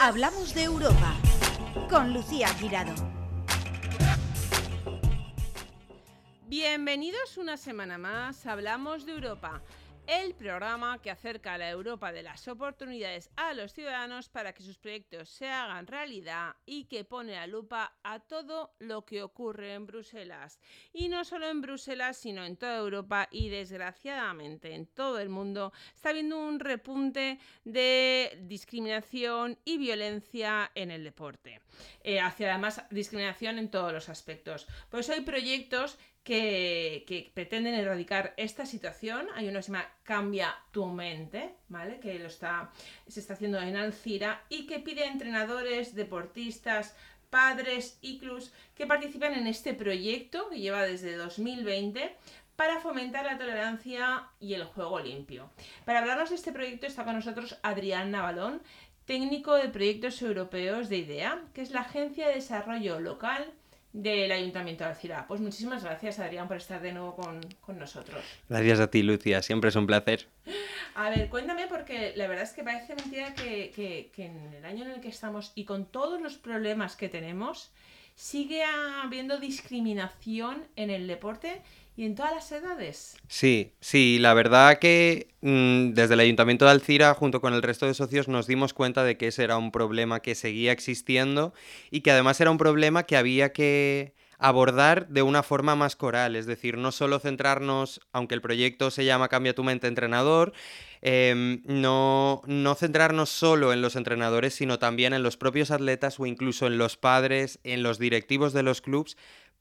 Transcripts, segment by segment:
Hablamos de Europa con Lucía Girado. Bienvenidos una semana más. Hablamos de Europa el programa que acerca a la Europa de las oportunidades a los ciudadanos para que sus proyectos se hagan realidad y que pone la lupa a todo lo que ocurre en Bruselas. Y no solo en Bruselas, sino en toda Europa y desgraciadamente en todo el mundo está habiendo un repunte de discriminación y violencia en el deporte. Eh, hacia además discriminación en todos los aspectos. Por eso hay proyectos que, pretenden erradicar esta situación. Hay uno que se llama Cambia tu mente, ¿vale? Que lo está, se está haciendo en Alcira y que pide a entrenadores, deportistas, padres y clubs que participen en este proyecto que lleva desde 2020 para fomentar la tolerancia y el juego limpio. Para hablarnos de este proyecto está con nosotros Adrián Navalón, técnico de proyectos europeos de IDEA, que es la Agencia de Desarrollo Local del Ayuntamiento de Alcira. Pues muchísimas gracias, Adrián, por estar de nuevo con, nosotros. Gracias a ti, Lucia, siempre es un placer. A ver, cuéntame, porque la verdad es que parece mentira que, que en el año en el que estamos y con todos los problemas que tenemos, sigue habiendo discriminación en el deporte y en todas las edades. Sí, sí, la verdad que mm, desde el Ayuntamiento de Alcira, junto con el resto de socios, nos dimos cuenta de que ese era un problema que seguía existiendo y que además era un problema que había que abordar de una forma más coral, es decir, no solo centrarnos, aunque el proyecto se llama Cambia tu mente entrenador, em, no, no centrarnos solo en los entrenadores, sino también en los propios atletas o incluso en los padres, en los directivos de los clubes,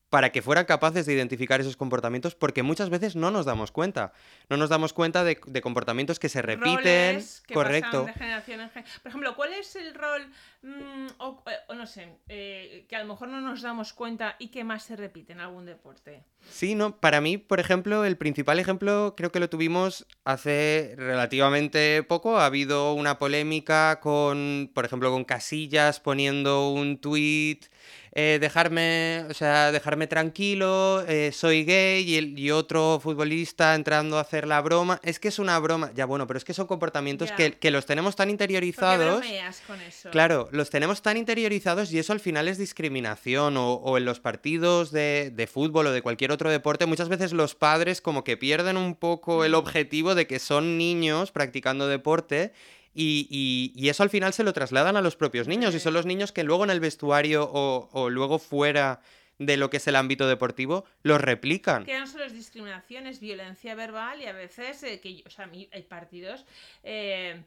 para que fueran capaces de identificar esos comportamientos, porque muchas veces no nos damos cuenta. No nos damos cuenta de, comportamientos que se repiten. correcto. Por ejemplo, ¿cuál es el rol, mm, o, no sé, eh, que a lo mejor no nos damos cuenta y que más se repite en algún deporte? Sí, no, para mí, por ejemplo, el principal ejemplo creo que lo tuvimos hace relativamente poco. Ha habido una polémica con, por ejemplo, con Casillas poniendo un tuit eh, dejarme, o sea, dejarme tranquilo, eh, soy gay y, y, otro futbolista entrando a hacer la broma. Es que es una broma, ya bueno, pero es que son comportamientos que, que, los tenemos tan interiorizados. Con eso? Claro, los tenemos tan interiorizados y eso al final es discriminación. O, o en los partidos de, de, fútbol o de cualquier otro deporte, muchas veces los padres como que pierden un poco el mm. objetivo de que son niños practicando deporte y, eso al final se lo trasladan a los propios niños y son los niños que luego en el vestuario o, luego fuera de lo que es el ámbito deportivo, los replican. Que no solo es discriminación, violencia verbal y a veces, eh, que, o sea, hay partidos, eh,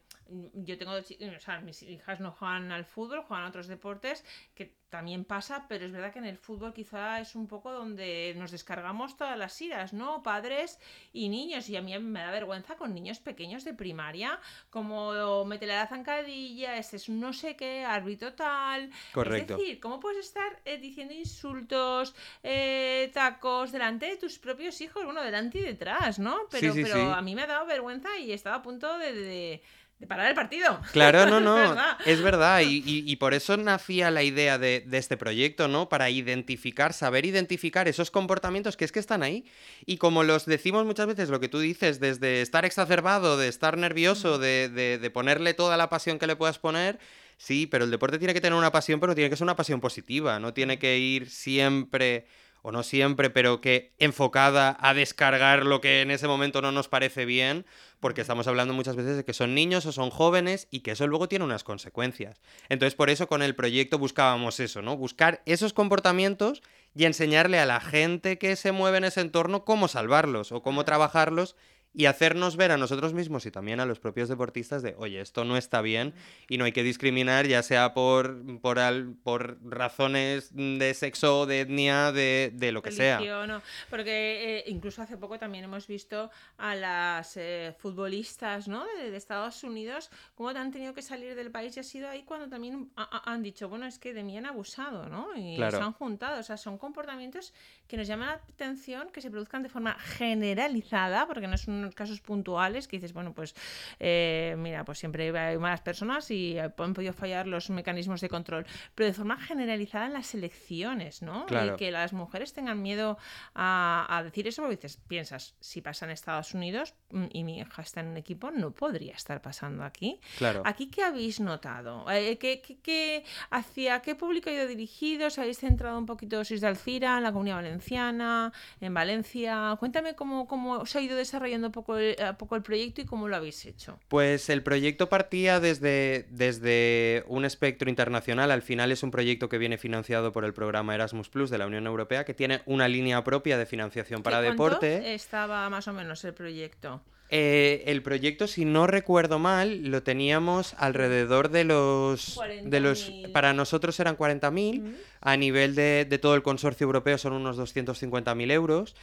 yo tengo, o sea, mis hijas no juegan al fútbol, juegan a otros deportes, que también pasa, pero es verdad que en el fútbol quizá es un poco donde nos descargamos todas las iras, ¿no? Padres y niños, y a mí me da vergüenza con niños pequeños de primaria, como métele la zancadilla, este es no sé qué, árbitro tal. Correcto. Es decir, ¿cómo puedes estar eh, diciendo insultos, eh, tacos delante de tus propios hijos? Bueno, delante y detrás, ¿no? Pero, pero a mí me ha dado vergüenza y estaba a punto de de parar el partido. Claro, no, no, es verdad. Y, por eso nacía la idea de, este proyecto, ¿no? Para identificar, saber identificar esos comportamientos que es que están ahí. Y como los decimos muchas veces, lo que tú dices, desde estar exacerbado, de estar nervioso, de, de ponerle toda la pasión que le puedas poner, sí, pero el deporte tiene que tener una pasión, pero tiene que ser una pasión positiva, no tiene que ir siempre o no siempre, pero que enfocada a descargar lo que en ese momento no nos parece bien, porque estamos hablando muchas veces de que son niños o son jóvenes y que eso luego tiene unas consecuencias. Entonces, por eso con el proyecto buscábamos eso, ¿no? Buscar esos comportamientos y enseñarle a la gente que se mueve en ese entorno cómo salvarlos o cómo trabajarlos y hacernos ver a nosotros mismos y también a los propios deportistas de, oye, esto no está bien y no hay que discriminar, ya sea por, por, por razones de sexo, de etnia, de, de lo que sea. No. Porque eh, incluso hace poco también hemos visto a las eh, futbolistas ¿no? de, Estados Unidos cómo han tenido que salir del país y ha sido ahí cuando también han dicho, bueno, es que de mí han abusado, ¿no? Y se han juntado. O sea, son comportamientos que nos llaman la atención que se produzcan de forma generalizada, porque no es un casos puntuales que dices, bueno, pues eh, mira, pues siempre hay malas personas y han podido fallar los mecanismos de control. Pero de forma generalizada en las elecciones, ¿no? Claro. Y que las mujeres tengan miedo a, a decir eso, porque dices, piensas, si pasa en Estados Unidos mm, y mi hija está en un equipo, no podría estar pasando aquí. Claro. ¿Aquí qué habéis notado? Eh, ¿qué, qué, qué- ¿Hacia qué público ha ido dirigido? ¿Os habéis centrado un poquito, sois de Alcira, en la Comunidad Valenciana, en Valencia? Cuéntame cómo, cómo se ha ido desarrollando un poco el, a poco el proyecto y cómo lo habéis hecho. Pues el proyecto partía desde, desde un espectro internacional. Al final es un proyecto que viene financiado por el programa Erasmus Plus de la Unión Europea, que tiene una línea propia de financiación para ¿Qué- cuánto deporte. estaba más o menos el proyecto? Eh, el proyecto, si no recuerdo mal, lo teníamos alrededor de los... De los 40.000. para nosotros eran 40.000, Mm. a nivel de, de todo el consorcio europeo son unos 250.000 euros.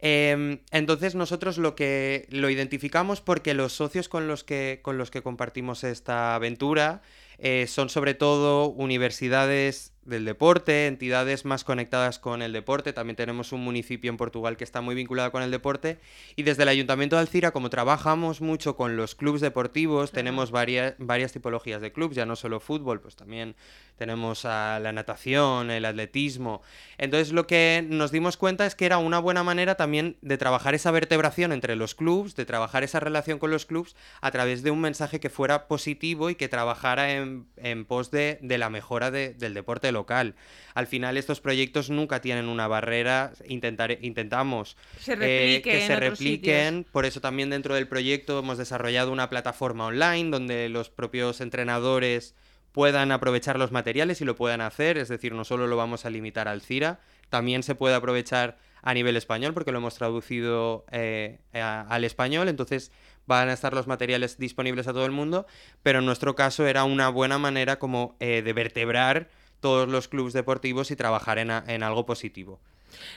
Em, entonces nosotros lo que lo identificamos porque los socios con los que, con los que compartimos esta aventura eh, son sobre todo universidades del deporte, entidades más conectadas con el deporte. También tenemos un municipio en Portugal que está muy vinculado con el deporte. Y desde el Ayuntamiento de Alcira, como trabajamos mucho con los clubes deportivos, tenemos varias, varias tipologías de clubes, ya no solo fútbol, pues también tenemos a la natación, el atletismo. Entonces lo que nos dimos cuenta es que era una buena manera también de trabajar esa vertebración entre los clubes, de trabajar esa relación con los clubes a través de un mensaje que fuera positivo y que trabajara en, en pos de, de la mejora de- del deporte local. Al final estos proyectos nunca tienen una barrera, intentar, intentamos Se eh, que se repliquen. Por eso también dentro del proyecto hemos desarrollado una plataforma online donde los propios entrenadores puedan aprovechar los materiales y lo puedan hacer. Es decir, no solo lo vamos a limitar al CIRA, también se puede aprovechar a nivel español porque lo hemos traducido eh, a- al español. Entonces van a estar los materiales disponibles a todo el mundo. Pero en nuestro caso era una buena manera como eh, de vertebrar todos los clubes deportivos y trabajar en, en algo positivo.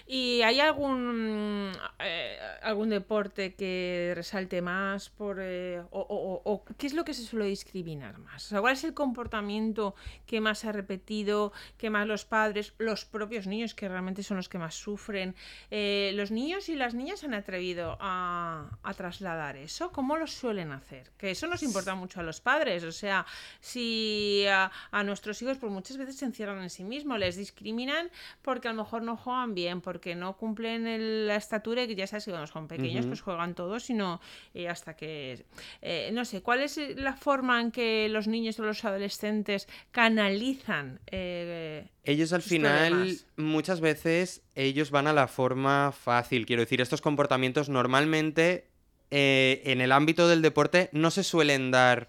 ¿Y hay algún eh, algún deporte que resalte más por eh, o, o- o- qué es lo que se suele discriminar más? ¿cuál es el comportamiento que más se ha repetido, que más los padres, los propios niños que realmente son los que más sufren? Eh, los niños y las niñas han atrevido a, a trasladar eso. ¿Cómo lo suelen hacer? Que eso nos importa mucho a los padres. O sea, si a, a nuestros hijos pues muchas veces se encierran en sí mismos, les discriminan porque a lo mejor no juegan bien, porque no cumplen el- la estatura y que ya sabes que cuando son pequeños pues juegan todos, sino eh, hasta que... eh, no sé, ¿cuál es la forma en que los niños o los adolescentes canalizan? eh, Ellos al final, problemas? muchas veces, ellos van a la forma fácil. Quiero decir, estos comportamientos normalmente eh, en el ámbito del deporte no se suelen dar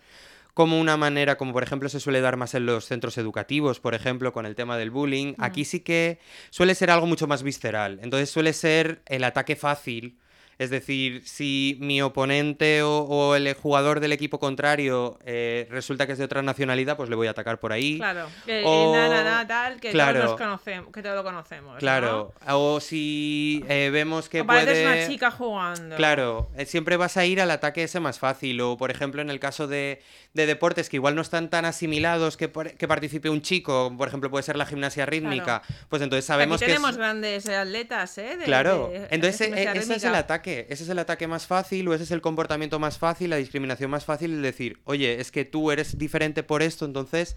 como una manera, como por ejemplo se suele dar más en los centros educativos, por ejemplo, con el tema del bullying. Aquí sí que suele ser algo mucho más visceral. Entonces suele ser el ataque fácil. Es decir, si mi oponente o, o el jugador del equipo contrario eh, resulta que es de otra nacionalidad, pues le voy a atacar por ahí. Claro, que O- na, na, na, tal, que claro. todos nos conocemos, que todos lo conocemos. ¿no? Claro, o si eh, vemos que O puede... una chica jugando. Claro, eh, siempre vas a ir al ataque ese más fácil. O, por ejemplo, en el caso de, de deportes que igual no están tan asimilados que, que participe un chico, por ejemplo, puede ser la gimnasia rítmica, pues entonces sabemos Aquí que... es- tenemos grandes atletas, ¿eh? De- Claro, de- entonces e- ese es el rítmica. Ese es el ataque más fácil o ese es el comportamiento más fácil, la discriminación más fácil, el decir, oye, es que tú eres diferente por esto, entonces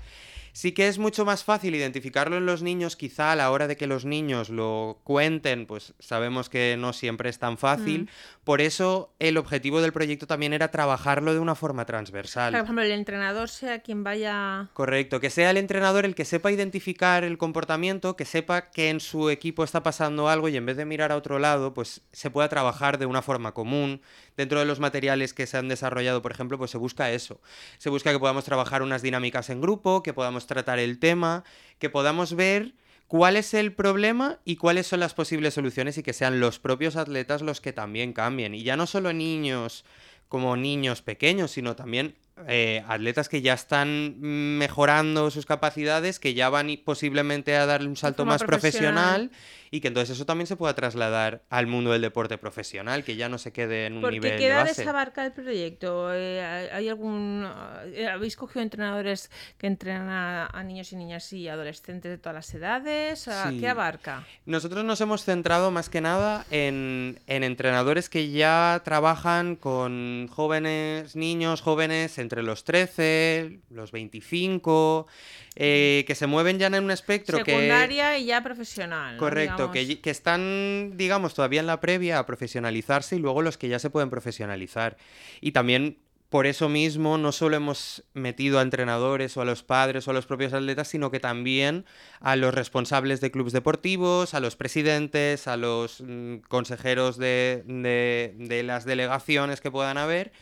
sí que es mucho más fácil identificarlo en los niños, quizá a la hora de que los niños lo cuenten, pues sabemos que no siempre es tan fácil, Mm. por eso el objetivo del proyecto también era trabajarlo de una forma transversal. Por ejemplo, el entrenador sea quien vaya. Correcto, que sea el entrenador el que sepa identificar el comportamiento, que sepa que en su equipo está pasando algo y en vez de mirar a otro lado, pues se pueda trabajar de una forma común. Dentro de los materiales que se han desarrollado, por ejemplo, pues se busca eso. Se busca que podamos trabajar unas dinámicas en grupo, que podamos tratar el tema, que podamos ver cuál es el problema y cuáles son las posibles soluciones y que sean los propios atletas los que también cambien. Y ya no solo niños como niños pequeños, sino también eh, atletas que ya están mejorando sus capacidades, que ya van posiblemente a darle un salto más profesional. profesional y que entonces eso también se pueda trasladar al mundo del deporte profesional, que ya no se quede en un Porque nivel ¿qué de edades base. abarca el proyecto? Eh, ¿hay- ¿Hay algún eh, habéis cogido entrenadores que entrenan a, a niños y niñas y adolescentes de todas las edades? ¿A Sí. ¿Qué abarca? Nosotros nos hemos centrado más que nada en, en entrenadores que ya trabajan con jóvenes, niños jóvenes entre los 13, los 25, eh, que se mueven ya en un espectro que... Secundaria y ya profesional. Correcto, que, están, digamos, todavía en la previa a profesionalizarse y luego los que ya se pueden profesionalizar. Y también por eso mismo no solo hemos metido a entrenadores o a los padres o a los propios atletas, sino que también a los responsables de clubes deportivos, a los presidentes, a los mm, consejeros de, de- de las delegaciones que puedan haber,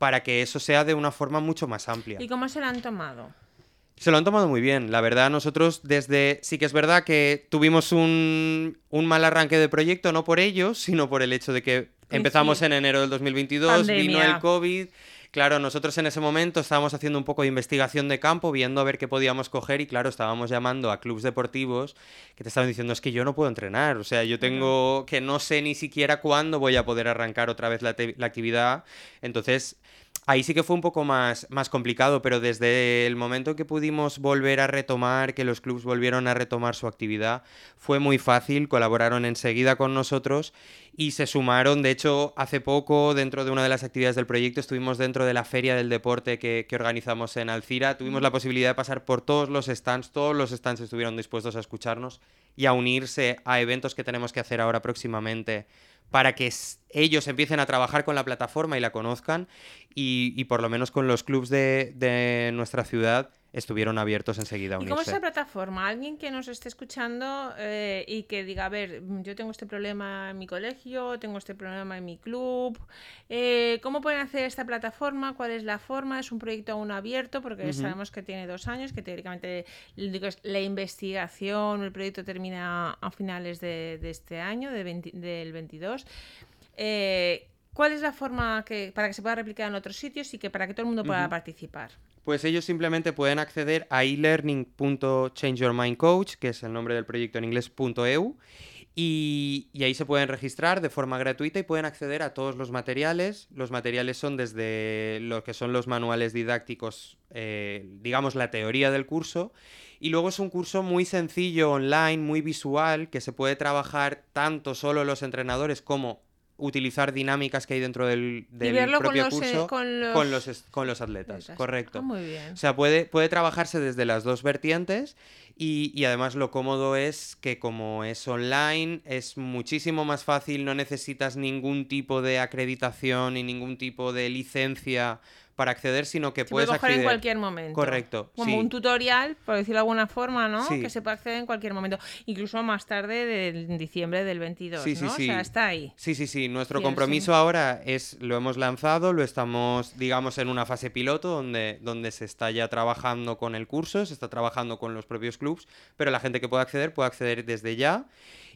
para que eso sea de una forma mucho más amplia. ¿Y cómo se la han tomado? Se lo han tomado muy bien. La verdad, nosotros desde... Sí que es verdad que tuvimos un, un mal arranque de proyecto, no por ellos, sino por el hecho de que empezamos sí. en enero del 2022, vino Pandemia. el COVID. Claro, nosotros en ese momento estábamos haciendo un poco de investigación de campo, viendo a ver qué podíamos coger y claro, estábamos llamando a clubes deportivos que te estaban diciendo es que yo no puedo entrenar, o sea, yo tengo que no sé ni siquiera cuándo voy a poder arrancar otra vez la, la actividad. Entonces, Ahí sí que fue un poco más, más complicado, pero desde el momento que pudimos volver a retomar, que los clubes volvieron a retomar su actividad, fue muy fácil, colaboraron enseguida con nosotros y se sumaron. De hecho, hace poco, dentro de una de las actividades del proyecto, estuvimos dentro de la feria del deporte que, que organizamos en Alcira. Tuvimos la posibilidad de pasar por todos los stands, todos los stands estuvieron dispuestos a escucharnos y a unirse a eventos que tenemos que hacer ahora próximamente para que ellos empiecen a trabajar con la plataforma y la conozcan y, y por lo menos con los clubs de, de nuestra ciudad estuvieron abiertos enseguida a ¿Y cómo es unirse. la plataforma? Alguien que nos esté escuchando eh, y que diga, a ver, mm, yo tengo este problema en mi colegio, tengo este problema en mi club, eh, ¿cómo pueden hacer esta plataforma? ¿Cuál es la forma? ¿Es un proyecto aún abierto? Porque sabemos que tiene dos años, que teóricamente la investigación, el proyecto termina a finales de, de este año, de 20 del 22. Eh, ¿Cuál es la forma que, para que se pueda replicar en otros sitios y que para que todo el mundo pueda participar? Pues ellos simplemente pueden acceder a elearning.changeyourmindcoach, que es el nombre del proyecto en inglés, punto .eu, y, y ahí se pueden registrar de forma gratuita y pueden acceder a todos los materiales. Los materiales son desde lo que son los manuales didácticos, eh, digamos la teoría del curso, y luego es un curso muy sencillo, online, muy visual, que se puede trabajar tanto solo los entrenadores como utilizar dinámicas que hay dentro del, y del verlo con propio los, eh, curso con los, con los, con los atletas. atletas. Correcto. Ah, muy bien. O sea, puede, puede trabajarse desde las dos vertientes y, y además lo cómodo es que como es online es muchísimo más fácil, no necesitas ningún tipo de acreditación ni ningún tipo de licencia para acceder, sino que Se puede puedes coger en acceder. cualquier momento. Correcto, Como sí. un tutorial, por decirlo de alguna forma, ¿no? Sí. Que se puede acceder en cualquier momento. Incluso más tarde, de en diciembre del 22, Sí, ¿no? sí. O sea, está ahí. Sí, sí, sí. Nuestro compromiso ahora es, lo hemos lanzado, lo estamos, digamos, en una fase piloto donde, donde se está ya trabajando con el curso, se está trabajando con los propios clubs, pero la gente que pueda acceder puede acceder desde ya.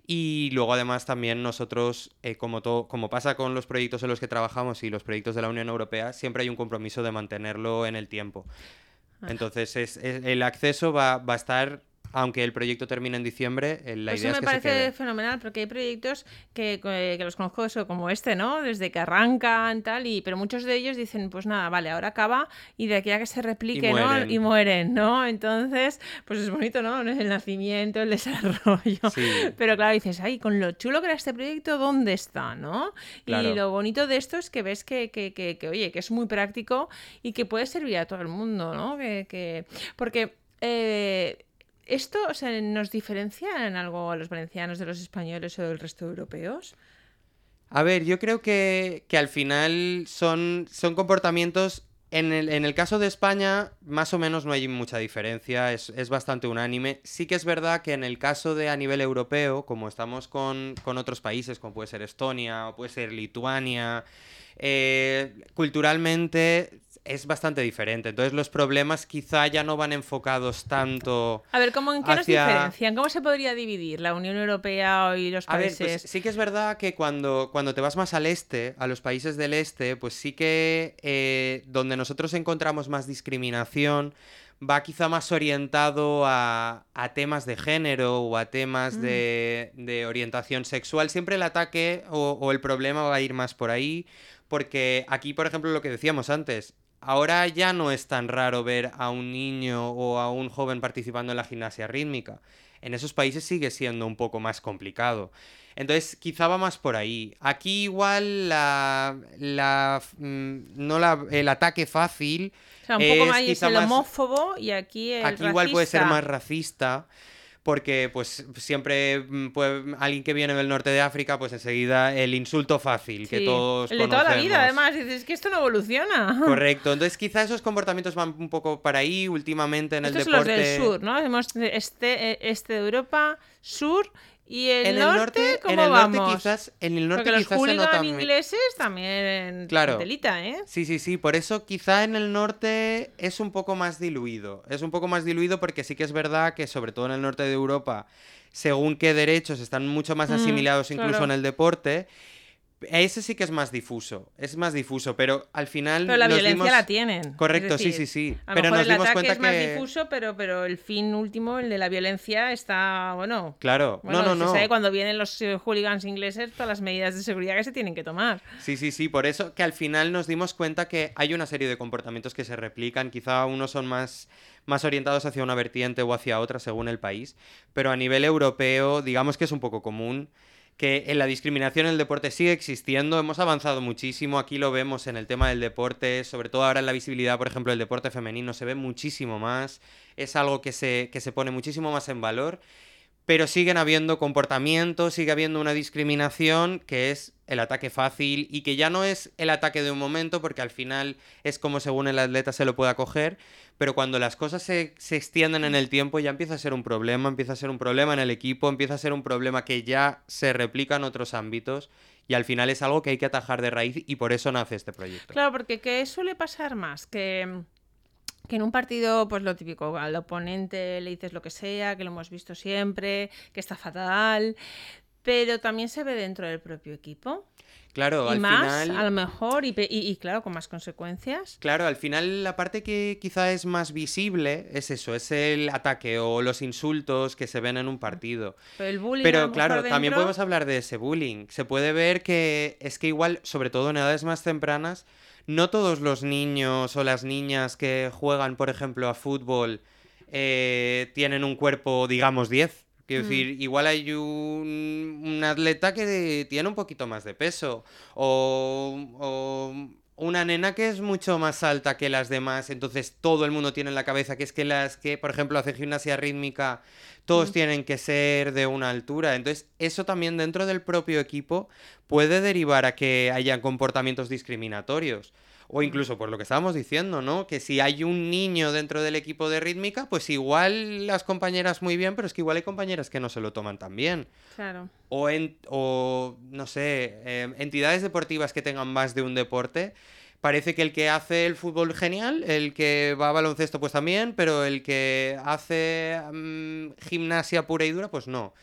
Y luego además también nosotros, eh, como, como pasa con los proyectos en los que trabajamos y los proyectos de la Unión Europea, siempre hay un compromiso de mantenerlo en el tiempo. Ah. Entonces es, es- el acceso va, va a estar, aunque el proyecto termine en diciembre, eh, la Pues idea eso es me que se parece quede. fenomenal porque hay proyectos que, que- los conozco eso, como este, ¿no? Desde que arrancan, tal, y pero muchos de ellos dicen, pues nada, vale, ahora acaba y de aquí a que se replique, ¿no? mueren. Y mueren, ¿no? Entonces, pues es bonito, ¿no? El nacimiento, el desarrollo. Sí. Pero claro, dices, ay, con lo chulo que era este proyecto, ¿dónde está, no? Claro. Y lo bonito de esto es que ves que, que, que, que, oye, que es muy práctico y que puede servir a todo el mundo, ¿no? Que, que... Porque eh, esto o sea, nos diferencia en algo a los valencianos de los españoles o del resto de europeos. A ver, yo creo que, que al final son, son comportamientos. En el, en el caso de España, más o menos no hay mucha diferencia, es, es bastante unánime. Sí que es verdad que en el caso de a nivel europeo, como estamos con, con otros países, como puede ser Estonia o puede ser Lituania, eh, culturalmente es bastante diferente. Entonces los problemas quizá ya no van enfocados tanto. A ver, ¿cómo, ¿en qué nos diferencian? ¿Cómo se podría dividir la Unión Europea y los A ver, países? pues sí que es verdad que cuando, cuando te vas más al este, a los países del este, pues sí que eh, donde nosotros encontramos más discriminación va quizá más orientado a, a temas de género o a temas Mm. de, de orientación sexual. Siempre el ataque o, o el problema va a ir más por ahí, porque aquí, por ejemplo, lo que decíamos antes, ahora ya no es tan raro ver a un niño o a un joven participando en la gimnasia rítmica. En esos países sigue siendo un poco más complicado. Entonces, quizá va más por ahí. Aquí igual la, la, mm, no la, el ataque fácil o sea, un poco es más es el más- homófobo y aquí el Aquí igual puede ser más racista. Porque, pues, siempre puede- alguien que viene del norte de África, pues enseguida el insulto fácil que todos El de toda la vida, conocemos. además. Dices que esto no evoluciona. Correcto. Entonces, quizá esos comportamientos van un poco para ahí últimamente en el Estos son los deporte. del sur, ¿no? Hemos de este, eh, este de Europa, sur y el, En el norte, norte, ¿cómo en el norte vamos? quizás, en el norte Porque los se ingleses también Claro. telita, ¿eh? Sí, sí, sí. Por eso quizá en el norte es un poco más diluido. Es un poco más diluido porque sí que es verdad que sobre todo en el norte de Europa, según qué derechos están mucho más Mm, asimilados incluso claro. en el deporte, ese sí que es más difuso. Es más difuso, pero al final Pero la nos violencia dimos- la tienen. Correcto, sí, decir, sí, sí. A lo Pero mejor nos el dimos ataque cuenta es más que difuso, pero, pero el fin último, el de la violencia, está, bueno... Claro, Bueno, no, no, se no. sabe cuando vienen los eh, hooligans ingleses todas las medidas de seguridad que se tienen que tomar. Sí, sí, sí, por eso que al final nos dimos cuenta que hay una serie de comportamientos que se replican, quizá unos son más, más orientados hacia una vertiente o hacia otra según el país, pero a nivel europeo digamos que es un poco común que en la discriminación en el deporte sigue existiendo, hemos avanzado muchísimo, aquí lo vemos en el tema del deporte, sobre todo ahora en la visibilidad, por ejemplo, del deporte femenino se ve muchísimo más, es algo que se, que se pone muchísimo más en valor pero siguen habiendo comportamientos, sigue habiendo una discriminación que es el ataque fácil y que ya no es el ataque de un momento porque al final es como según el atleta se lo pueda coger, pero cuando las cosas se, se extienden en el tiempo ya empieza a ser un problema, empieza a ser un problema en el equipo, empieza a ser un problema que ya se replica en otros ámbitos y al final es algo que hay que atajar de raíz y por eso nace este proyecto. Claro, porque ¿qué suele pasar más? Que, que en un partido, pues lo típico, al oponente le dices lo que sea, que lo hemos visto siempre, que está fatal, pero también se ve dentro del propio equipo. Claro, y al más, final... a lo mejor, y, pe- y- y claro, con más consecuencias. Claro, al final la parte que quizá es más visible es eso, es el ataque o los insultos que se ven en un partido. Pero el bullying. Pero claro, también podemos hablar de ese bullying. Se puede ver que es que igual, sobre todo en edades más tempranas, no todos los niños o las niñas que juegan, por ejemplo, a fútbol eh, tienen un cuerpo, digamos, 10. Quiero Mm. decir, igual hay un, un atleta que tiene un poquito más de peso. O, o una nena que es mucho más alta que las demás. Entonces todo el mundo tiene en la cabeza que es que las que, por ejemplo, hacen gimnasia rítmica, todos Mm. tienen que ser de una altura. Entonces, eso también dentro del propio equipo puede derivar a que haya comportamientos discriminatorios. O incluso por lo que estábamos diciendo, ¿no? Que si hay un niño dentro del equipo de rítmica, pues igual las compañeras muy bien, pero es que igual hay compañeras que no se lo toman tan bien. Claro. O, en, o no sé, eh, entidades deportivas que tengan más de un deporte. Parece que el que hace el fútbol genial, el que va a baloncesto pues también, pero el que hace mm, gimnasia pura y dura pues no.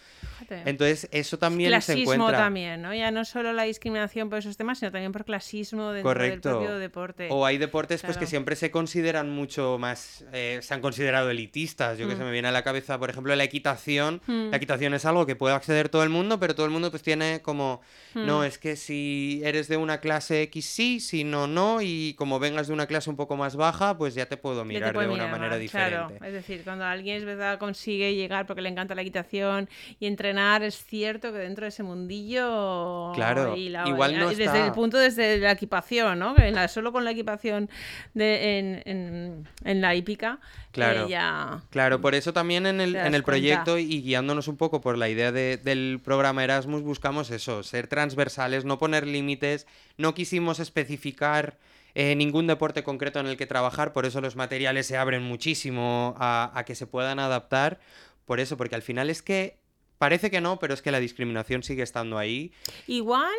Fíjate. Entonces eso también se clasismo encuentra. también, ¿no? Ya no solo la discriminación por esos temas, sino también por clasismo dentro Correcto. del propio deporte. O hay deportes pues que Claro. siempre se consideran mucho más, eh, se han considerado elitistas. Yo que Mm. se me viene a la cabeza, por ejemplo, la equitación. Mm. La equitación es algo que puede acceder todo el mundo, pero todo el mundo pues tiene como, no, Mm. es que si eres de una clase X sí, si no, no, y como vengas de una clase un poco más baja, pues ya te puedo te mirar puede de una mirar manera mal, diferente. Claro, es decir, cuando alguien es verdad consigue llegar porque le encanta la equitación y entrenar, es cierto que dentro de ese mundillo Claro, y la- igual no desde está- el punto desde la equipación, ¿no? Que en la- solo con la equipación de, en, en- en la hípica Claro. eh, ya Claro, por eso también en el, en el cuenta. proyecto y guiándonos un poco por la idea de- del programa Erasmus, buscamos eso, ser transversales, no poner límites, no quisimos especificar eh, ningún deporte concreto en el que trabajar, por eso los materiales se abren muchísimo a, a que se puedan adaptar, por eso, porque al final es que parece que no, pero es que la discriminación sigue estando ahí. igual,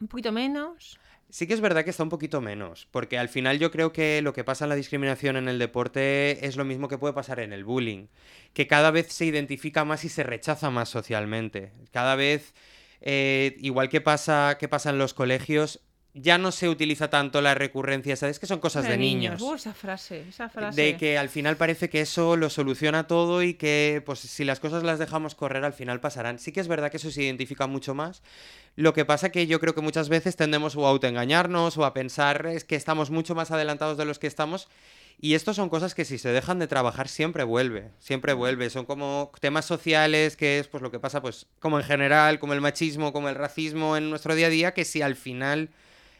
un poquito menos. Sí que es verdad que está un poquito menos, porque al final yo creo que lo que pasa en la discriminación en el deporte es lo mismo que puede pasar en el bullying, que cada vez se identifica más y se rechaza más socialmente. Cada vez, eh, igual que pasa, que pasa en los colegios, ya no se utiliza tanto la recurrencia, ¿sabes? Que son cosas de, niños. Uh, esa frase, esa frase. De que al final parece que eso lo soluciona todo y que pues si las cosas las dejamos correr al final pasarán. Sí que es verdad que eso se identifica mucho más. Lo que pasa que yo creo que muchas veces tendemos o a autoengañarnos o a pensar es que estamos mucho más adelantados de los que estamos y esto son cosas que si se dejan de trabajar siempre vuelve, siempre vuelve. Son como temas sociales que es pues lo que pasa pues como en general, como el machismo, como el racismo en nuestro día a día, que si al final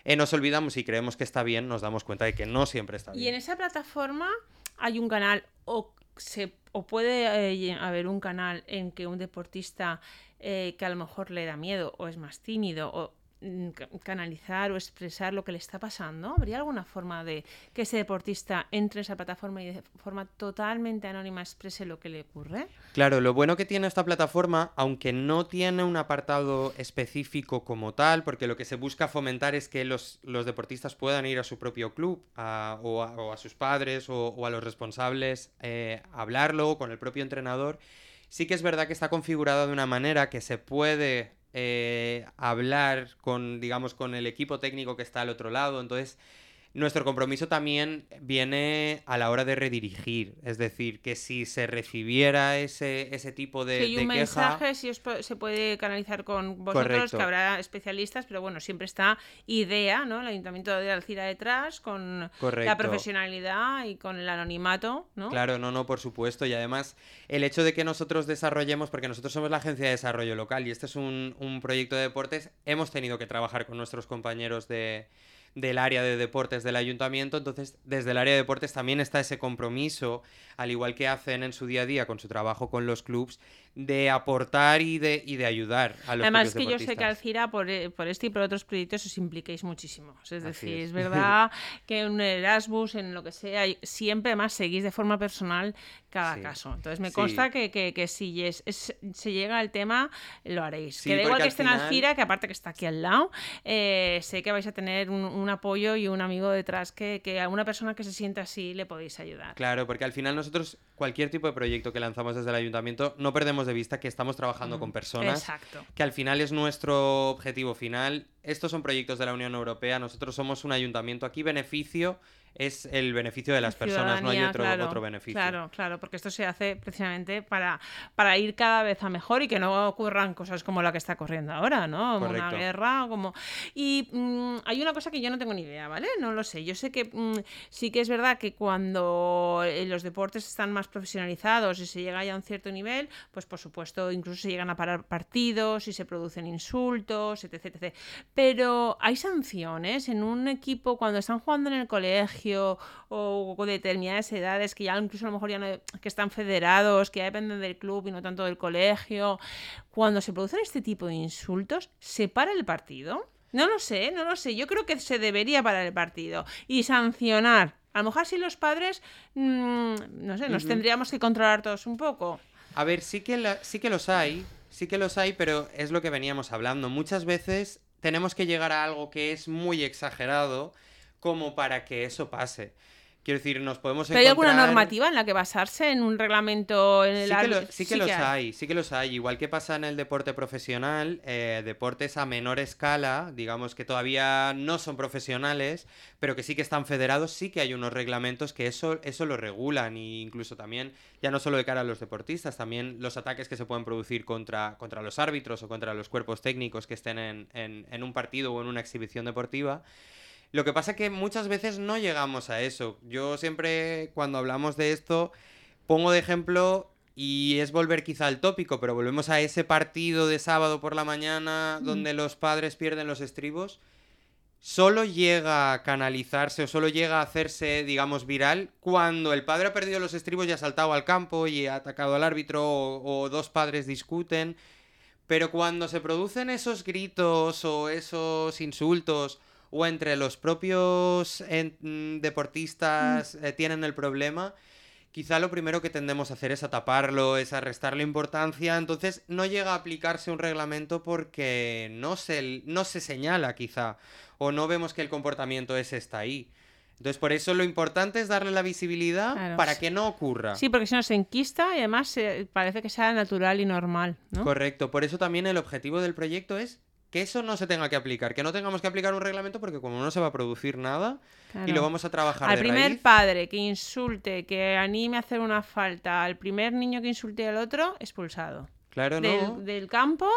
eh, nos olvidamos y creemos que está bien, nos damos cuenta de que no siempre está bien. Y en esa plataforma hay un canal o se o puede eh, haber un canal en que un deportista eh, que a lo mejor le da miedo o es más tímido o canalizar o expresar lo que le está pasando? ¿Habría alguna forma de que ese deportista entre en esa plataforma y de forma totalmente anónima exprese lo que le ocurre? Claro, lo bueno que tiene esta plataforma, aunque no tiene un apartado específico como tal, porque lo que se busca fomentar es que los, deportistas puedan ir a su propio club o, a, sus padres o, a los responsables, eh, hablarlo con el propio entrenador. Sí que es verdad que está configurada de una manera que se puede eh, hablar con, digamos, con el equipo técnico que está al otro lado. Entonces, nuestro compromiso también viene a la hora de redirigir, es decir, que si se recibiera ese, ese tipo de, sí, un mensaje si se puede canalizar con vosotros, que habrá especialistas, pero bueno, siempre está idea, ¿no? El Ayuntamiento de Alcira detrás, con la profesionalidad y con el anonimato, ¿no? Claro, no, no, por supuesto. Y además, el hecho de que nosotros desarrollemos, porque nosotros somos la agencia de desarrollo local y este es un, un proyecto de deportes, hemos tenido que trabajar con nuestros compañeros de del área de deportes del ayuntamiento, entonces desde el área de deportes también está ese compromiso, al igual que hacen en su día a día con su trabajo con los clubs, de aportar y de, y de ayudar a los Además que yo sé que Alcira, por, eh, por este y por otros proyectos, os impliquéis muchísimo. Es decir, es. verdad que en Erasmus, en lo que sea, siempre más seguís de forma personal cada caso. Entonces me consta que, que, si se llega al tema, lo haréis. que da igual que esté en Alcira, que aparte que está aquí al lado, eh, sé que vais a tener un, apoyo y un amigo detrás que, que a una persona que se sienta así le podéis ayudar. Claro, porque al final nosotros, cualquier tipo de proyecto que lanzamos desde el ayuntamiento, no perdemos de vista que estamos trabajando con personas, que al final es nuestro objetivo final. Estos son proyectos de la Unión Europea, nosotros somos un ayuntamiento. Aquí, beneficio es el beneficio de las personas, no hay otro, otro beneficio. Claro, claro, porque esto se hace precisamente para, para ir cada vez a mejor y que no ocurran cosas como la que está ocurriendo ahora, ¿no? Como una guerra, como... Y mm, hay una cosa que yo no tengo ni idea, ¿vale? No lo sé. Yo sé que mm, sí que es verdad que cuando eh, los deportes están más profesionalizados y se llega ya a un cierto nivel, pues por supuesto incluso se llegan a parar partidos y se producen insultos, etc, etc. Pero hay sanciones en un equipo cuando están jugando en el colegio o con determinadas edades que ya incluso a lo mejor ya no, que están federados, que ya dependen del club y no tanto del colegio, cuando se producen este tipo de insultos, ¿se para el partido? No lo sé, no lo sé. Yo creo que se debería parar el partido y sancionar. A lo mejor si los padres, mm, no sé, nos tendríamos que controlar todos un poco. A ver, sí que, sí que los hay, sí que los hay, pero es lo que veníamos hablando. Muchas veces tenemos que llegar a algo que es muy exagerado como para que eso pase. Quiero decir, nos podemos encontrar... ¿Hay alguna normativa en la que basarse en un reglamento en el Sí que, sí que los hay. sí que los hay. Igual que pasa en el deporte profesional, eh, deportes a menor escala, digamos que todavía no son profesionales, pero que sí que están federados, sí que hay unos reglamentos que eso, eso lo regulan. E incluso también, ya no solo de cara a los deportistas, también los ataques que se pueden producir contra, contra los árbitros o contra los cuerpos técnicos que estén en, en un partido o en una exhibición deportiva. Lo que pasa es que muchas veces no llegamos a eso. Yo siempre, cuando hablamos de esto, pongo de ejemplo, y es volver quizá al tópico, pero volvemos a ese partido de sábado por la mañana donde los padres pierden los estribos. Solo llega a canalizarse o solo llega a hacerse, digamos, viral cuando el padre ha perdido los estribos y ha saltado al campo y ha atacado al árbitro o dos padres discuten. Pero cuando se producen esos gritos o esos insultos o entre los propios mm, deportistas eh, tienen el problema, quizá lo primero que tendemos a hacer es a taparlo, es a restarle importancia, entonces no llega a aplicarse un reglamento porque no se, no se señala quizá, o no vemos que el comportamiento ese está ahí. Entonces, por eso lo importante es darle la visibilidad Claro. para que no ocurra. Sí, porque si no se enquista y además eh, parece que sea natural y normal, ¿no? Correcto, por eso también el objetivo del proyecto es que eso no se tenga que aplicar, que no tengamos que aplicar un reglamento porque como no se va a producir nada y lo vamos a trabajar Al de primer raíz. padre que insulte, que anime a hacer una falta, al primer niño que insulte al otro, expulsado. Claro, no. Del campo,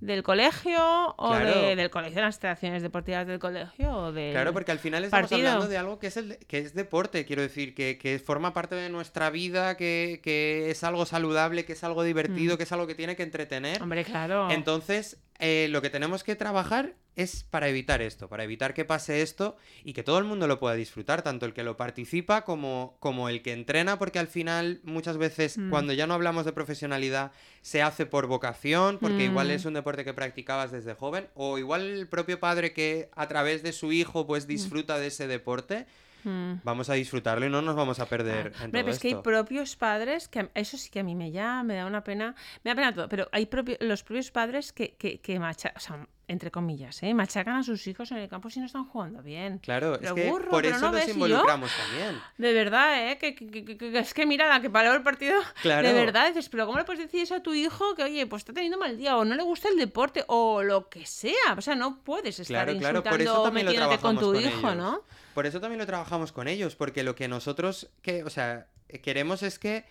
del colegio o Claro. de- del colegio, de las instalaciones deportivas del colegio o del... Claro, porque al final estamos partido. hablando de algo que es, el, de- que es deporte, quiero decir, que, que forma parte de nuestra vida, que, que es algo saludable, que es algo divertido, Mm. que es algo que tiene que entretener. Hombre, claro. Entonces, eh, lo que tenemos que trabajar es para evitar esto, para evitar que pase esto y que todo el mundo lo pueda disfrutar, tanto el que lo participa como, como el que entrena, porque al final muchas veces Mm. cuando ya no hablamos de profesionalidad se hace por vocación, porque igual Mm. es un deporte que practicabas desde joven, o igual el propio padre que a través de su hijo pues disfruta de ese deporte, Mm. vamos a disfrutarlo y no nos vamos a perder en Hombre, todo pero es que hay esto. propios padres que eso sí que a mí me llama, me da una pena, me da pena todo, pero hay propio- los propios padres que, que, que macha- o sea, entre comillas, ¿eh? machacan a sus hijos en el campo si no están jugando bien. Claro, es que burro, por eso no nos involucramos también. De verdad, ¿eh? Que, es que mira, la que paró el partido, Claro. de verdad, dices, pero ¿cómo le puedes decir eso a tu hijo que, oye, pues está teniendo mal día o no le gusta el deporte o lo que sea? O sea, no puedes estar Claro, claro, por insultando eso o también lo metiéndote con tu con hijo, ellos. ¿no? Por eso también lo trabajamos con ellos, porque lo que nosotros, que, o sea, queremos es que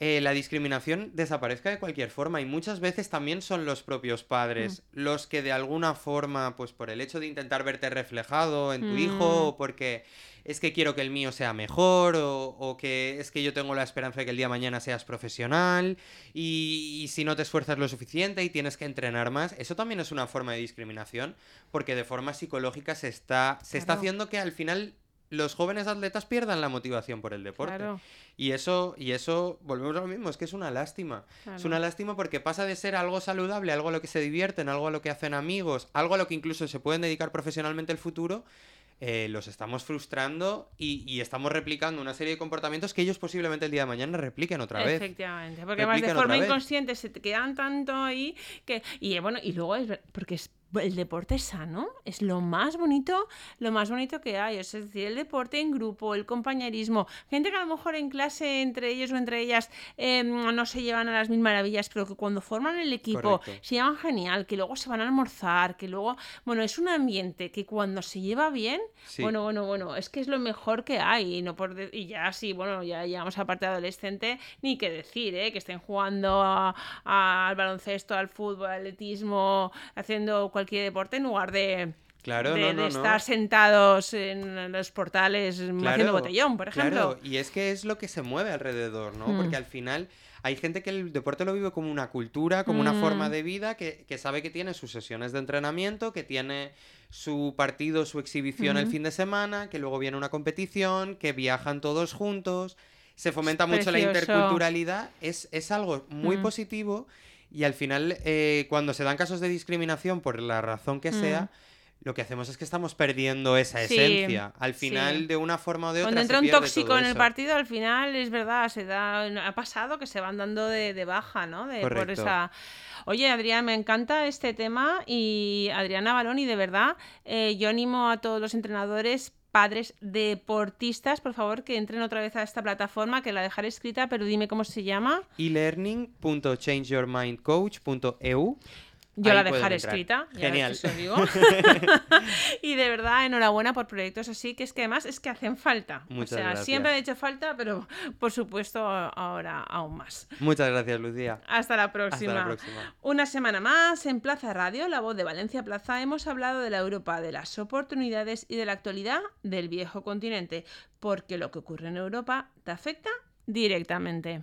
eh, la discriminación desaparezca de cualquier forma y muchas veces también son los propios padres Mm. los que de alguna forma, pues por el hecho de intentar verte reflejado en tu hijo Mm. o porque es que quiero que el mío sea mejor o, o que es que yo tengo la esperanza de que el día de mañana seas profesional y, y si no te esfuerzas lo suficiente y tienes que entrenar más, eso también es una forma de discriminación porque de forma psicológica se está, se está haciendo que al final los jóvenes atletas pierdan la motivación por el deporte. Claro, Y eso, y eso, volvemos a lo mismo, es que es una lástima. Es una lástima porque pasa de ser algo saludable, algo a lo que se divierten, algo a lo que hacen amigos, algo a lo que incluso se pueden dedicar profesionalmente el futuro, eh, los estamos frustrando y, y estamos replicando una serie de comportamientos que ellos posiblemente el día de mañana repliquen otra vez. Efectivamente, porque además de forma vez. inconsciente se te quedan tanto ahí que y eh, bueno, y luego es porque es el deporte sano, es lo más bonito, lo más bonito que hay, es decir, el deporte en grupo, el compañerismo, gente que a lo mejor en clase entre ellos o entre ellas eh, no se llevan a las mil maravillas, pero que cuando forman el equipo Correcto. se llevan genial, que luego se van a almorzar, que luego, bueno, es un ambiente que cuando se lleva bien, Sí. bueno, bueno, bueno, es que es lo mejor que hay. Y, no por de- y ya sí, bueno, ya llegamos a parte adolescente, ni que decir, ¿eh? que estén jugando a- a- al baloncesto, al fútbol, al atletismo, haciendo cualquier deporte en lugar de, Claro, de, no, de no. estar sentados en los portales haciendo botellón, por ejemplo. Claro, y es que es lo que se mueve alrededor, ¿no? Mm. Porque al final hay gente que el deporte lo vive como una cultura, como una Mm. forma de vida, que, que sabe que tiene sus sesiones de entrenamiento, que tiene su partido, su exhibición el Ujú. fin de semana, que luego viene una competición, que viajan todos juntos. Se fomenta mucho la interculturalidad, es, es algo muy Mm. positivo y al final eh, cuando se dan casos de discriminación por la razón que sea, Mm. lo que hacemos es que estamos perdiendo esa Sí, esencia. Al sí. final, de una forma o de otra. Cuando se entra un tóxico en el eso. partido, al final es verdad, se da, ha pasado que se van dando de, de baja, ¿no? De, por esa. Oye, Adrián, me encanta este tema y Adriana Balón, y de verdad, eh, yo animo a todos los entrenadores padres deportistas, por favor, que entren otra vez a esta plataforma, que la dejaré escrita, pero dime cómo se llama. e-learning.changeyourmindcoach.eu Yo Ahí la dejaré escrita. ya Genial. digo. y de verdad, enhorabuena por proyectos así, que es que además es que hacen falta. Muchas o sea, gracias. siempre han hecho falta, pero por supuesto ahora aún más. Muchas gracias, Lucía. Hasta la próxima. Hasta la próxima. Una semana más en Plaza Radio, la voz de Valencia Plaza, hemos hablado de la Europa, de las oportunidades y de la actualidad del viejo continente, porque lo que ocurre en Europa te afecta directamente.